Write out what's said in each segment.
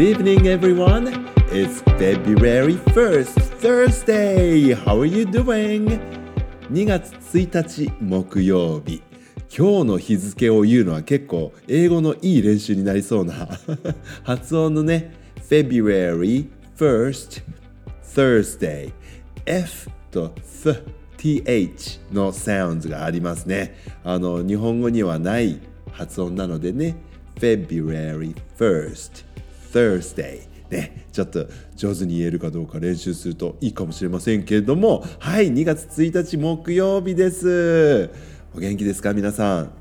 Good evening, everyone. It's February 1st, Thursday. How are you doing? 2月1日木曜日。今日の日付を言うのは結構英語のいい練習になりそうな発音のね February 1st Thursday F と Th TH のサウンズがありますねあの日本語にはない発音なのでね February 1st Thursday ね、ちょっと上手に言えるかどうか練習するといいかもしれませんけれどもはい2月1日木曜日です。お元気ですか皆さん？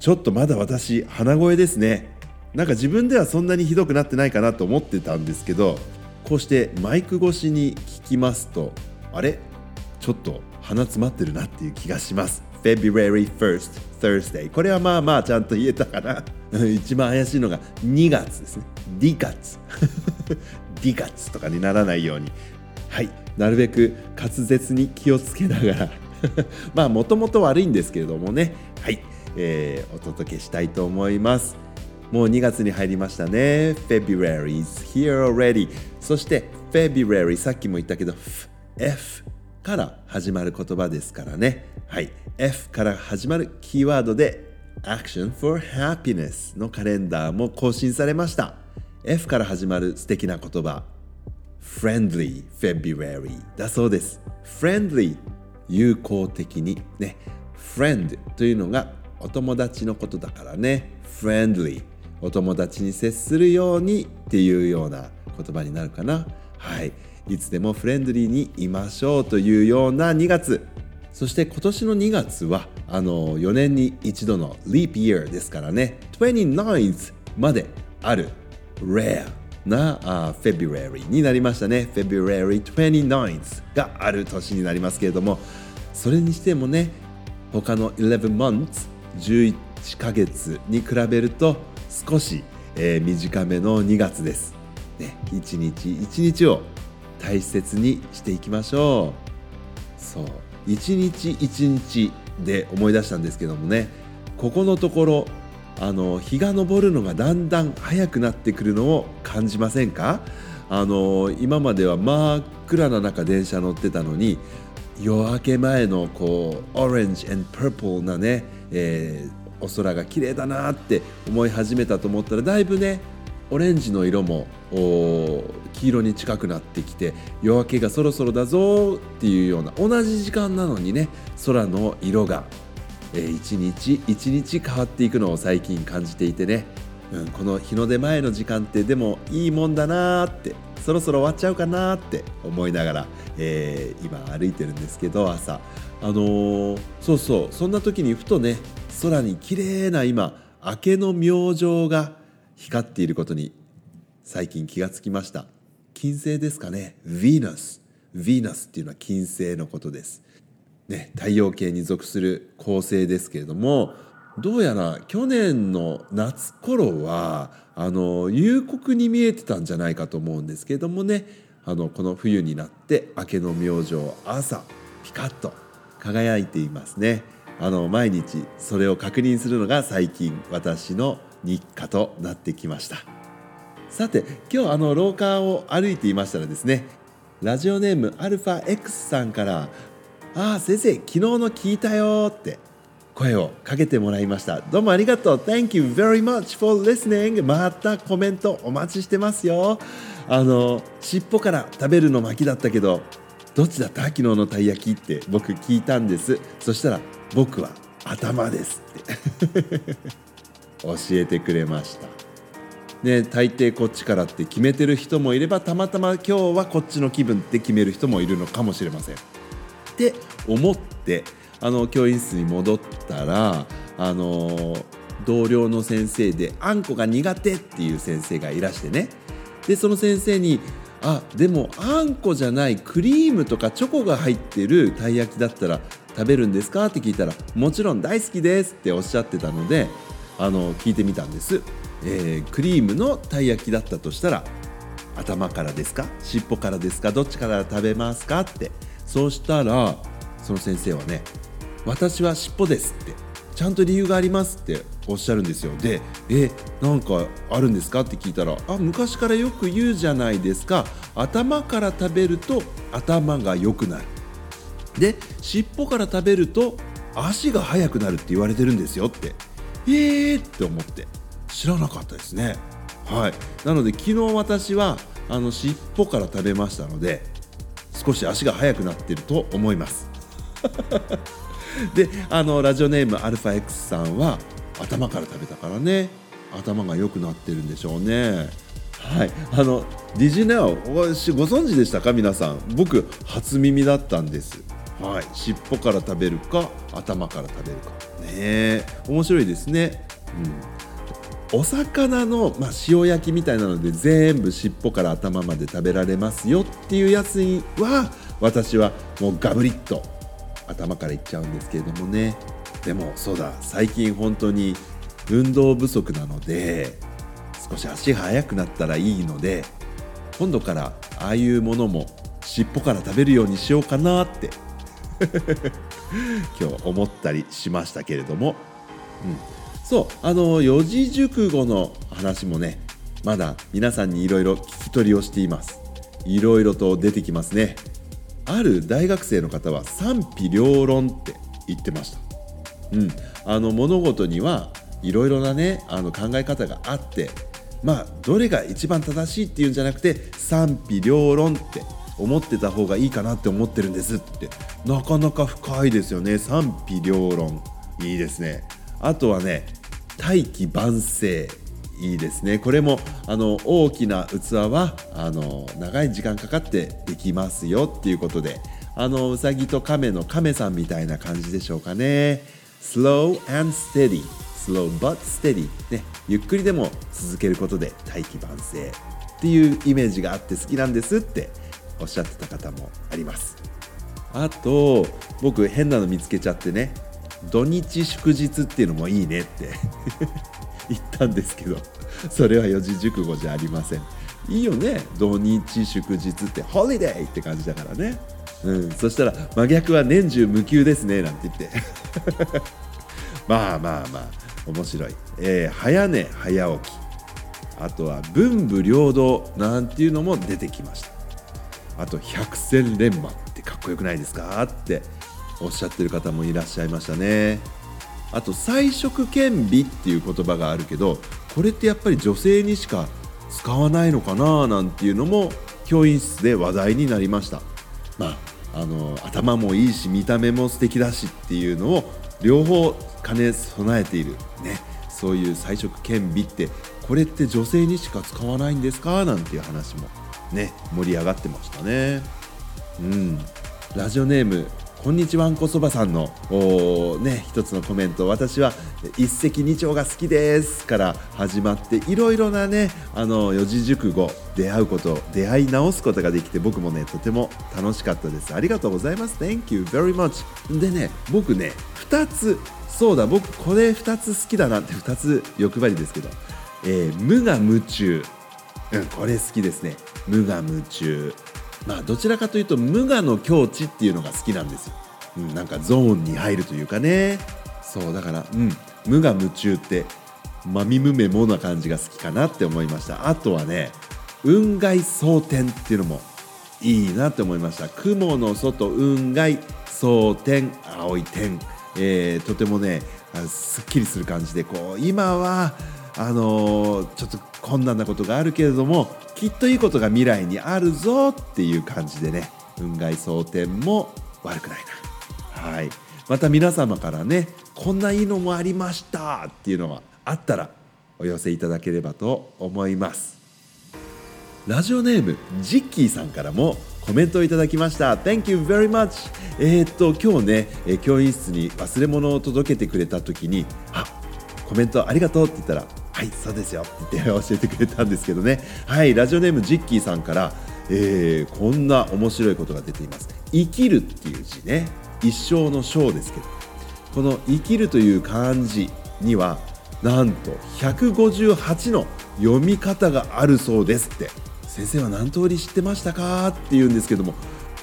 ちょっとまだ私鼻声ですね。なんか自分ではそんなにひどくなってないかなと思ってたんですけどこうしてマイク越しに聞きますとあれ？ちょっと鼻詰まってるなっていう気がします。February 1st Thursday これはまあまあちゃんと言えたかな。一番怪しいのが2月ですね。D 月。D 月とかにならないように。はい。なるべく滑舌に気をつけながら。まあもともと悪いんですけれどもね。はい、えー、お届けしたいと思います。もう2月に入りましたね。February is here already そして February さっきも言ったけど F から始まる言葉ですからね。はい。F から始まるキーワードで Action for Happiness のカレンダーも更新されました。F から始まる素敵な言葉 Friendly February だそうです。Friendly 友好的にね。Friend というのがお友達のことだからね。Friendly お友達に接するようにっていうような言葉になるかな。はい。いつでもフレンドリーにいましょうというような2月。そして今年の2月はあの4年に一度の Leap Year ですからね。29th まである Rare な、uh, February になりましたね。February 29th がある年になりますけれども。それにしてもね他の11 months 11ヶ月に比べると少し、えー、短めの2月です、ね、一日一日を大切にしていきましょう。そう。一日一日で思い出したんですけどもね。ここのところあの日が昇るのがだんだん早くなってくるのを感じませんか？あの今までは真っ暗な中電車乗ってたのに夜明け前のこうオレンジ and purple なね、えー、お空が綺麗だなって思い始めたと思ったらだいぶねオレンジの色も黄色に近くなってきて夜明けがそろそろだぞっていうような同じ時間なのにね空の色が、えー、一日一日変わっていくのを最近感じていてね、うん、この日の出前の時間ってでもいいもんだなーってそろそろ終わっちゃうかなって思いながら、えー、今歩いてるんですけど朝。あのー、そうそうそんな時にふとね空に綺麗な今明けの明星が光っていることに最近気がつきました。金星ですかね。ヴィーナスヴィーナスっていうのは金星のことです。ね太陽系に属する恒星ですけれどもどうやら去年の夏頃はあの夕刻に見えてたんじゃないかと思うんですけれどもねあのこの冬になって明けの明星朝ピカッと輝いていますね。あの毎日それを確認するのが最近私の日課となってきました。さて今日あの廊下を歩いていましたらですねラジオネームアルファ X さんから「ああ先生昨日の聞いたよ」って声をかけてもらいました。どうもありがとう。Thank you very much for listening またコメントお待ちしてますよ。あの尻尾から食べるの巻きだったけどどっちだった？昨日のたい焼きって僕聞いたんです。そしたら僕は頭ですって。教えてくれました。ね、大抵こっちからって決めてる人もいればたまたま今日はこっちの気分って決める人もいるのかもしれません。って思ってあの教員室に戻ったらあの同僚の先生であんこが苦手っていう先生がいらしてねでその先生に「あでもあんこじゃないクリームとかチョコが入ってるたい焼きだったら食べるんですか?」って聞いたら「もちろん大好きです」っておっしゃってたのであの聞いてみたんです、えー、クリームのたい焼きだったとしたら頭からですか？尻尾からですか？どっちから食べますか？って。そうしたらその先生はね私は尻尾ですってちゃんと理由がありますっておっしゃるんですよ。でえなんかあるんですか？って聞いたらあ昔からよく言うじゃないですか。頭から食べると頭が良くなる。で尻尾から食べると足が速くなるって言われてるんですよって。えーって思って。知らなかったですね。はい。なので昨日私はあの尻尾から食べましたので少し足が速くなっていると思います。であのラジオネーム αX さんは頭から食べたからね。頭が良くなってるんでしょうね。はい。あのディジネオご存知でしたか？皆さん。僕初耳だったんです。はい。尻尾から食べるか頭から食べるか。ね面白いですね。うん。お魚の、まあ、塩焼きみたいなので全部尻尾から頭まで食べられますよっていうやつには私はもうガブリッと頭からいっちゃうんですけれどもね。でもそうだ。最近本当に運動不足なので少し足が速くなったらいいので今度からああいうものも尻尾から食べるようにしようかなって 今日思ったりしましたけれども、うん、そうあの四字熟語の話もねまだ皆さんにいろいろ聞き取りをしています。いろいろと出てきますね。ある大学生の方は賛否両論って言ってました、うん、あの物事にはいろいろなねあの考え方があってまあどれが一番正しいっていうんじゃなくて賛否両論って思ってた方がいいかなって思ってるんですって。なかなか深いですよね。賛否両論。いいですね。あとはね大器晩成。いいですね。これもあの大きな器はあの長い時間かかってできますよっていうことで。あのうさぎと亀の亀さんみたいな感じでしょうかね。slow and steady slow but steady ね。ゆっくりでも続けることで大器晩成っていうイメージがあって好きなんですって。おっしゃってた方もあります。あと僕変なの見つけちゃってね土日祝日っていうのもいいねって 言ったんですけどそれは四字熟語じゃありません。いいよね土日祝日ってホリデーって感じだからね。うんそしたら真逆は年中無休ですねなんて言って。まあまあまあ面白い、えー、早寝早起き。あとは文武両道なんていうのも出てきました。あと百戦錬磨ってかっこよくないですかっておっしゃってる方もいらっしゃいましたね。あと彩色兼備っていう言葉があるけどこれってやっぱり女性にしか使わないのかななんていうのも教員室で話題になりました。まああの頭もいいし見た目も素敵だしっていうのを両方兼ね備えている。ね。そういう彩色兼備ってこれって女性にしか使わないんですかなんていう話もね盛り上がってましたね。うん。ラジオネームこんにちはんこそばさんのね一つのコメント。私は一石二鳥が好きです。から始まっていろいろなねあの四字熟語出会うこと出会い直すことができて僕もねとても楽しかったです。ありがとうございます。Thank you very much でね僕ね2つそうだ僕これ2つ好きだなって2つ欲張りですけど、えー、無我夢中。うんこれ好きですね。無我夢中。まあどちらかというと無我の境地っていうのが好きなんですよ、うん、なんかゾーンに入るというかね。そうだからうん無我夢中ってまみむめもな感じが好きかなって思いました。あとはね雲外蒼天っていうのもいいなって思いました。雲の外雲外蒼天青い天、えー、とてもねすっきりする感じでこう今はあの、ちょっと困難なことがあるけれどもきっといいことが未来にあるぞっていう感じでね雲外蒼天も悪くないな。はい。また皆様からねこんないいのもありましたっていうのがあったらお寄せいただければと思います。ラジオネームジッキーさんからもコメントをいただきました。Thank you very much. えー、っと今日ね、え教員室に忘れ物を届けてくれた時にあコメントありがとうって言ったらはいそうですよ。って言って教えてくれたんですけどね。はいラジオネームジッキーさんから、えー、こんな面白いことが出ています。生きるっていう字ね。一生の章ですけど。この生きるという漢字にはなんと158の読み方があるそうですって。先生は何通り知ってましたか？って言うんですけども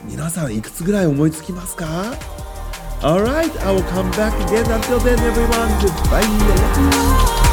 皆さんいくつぐらい思いつきますか？Alright, I will come back again. Until then, everyone, goodbye.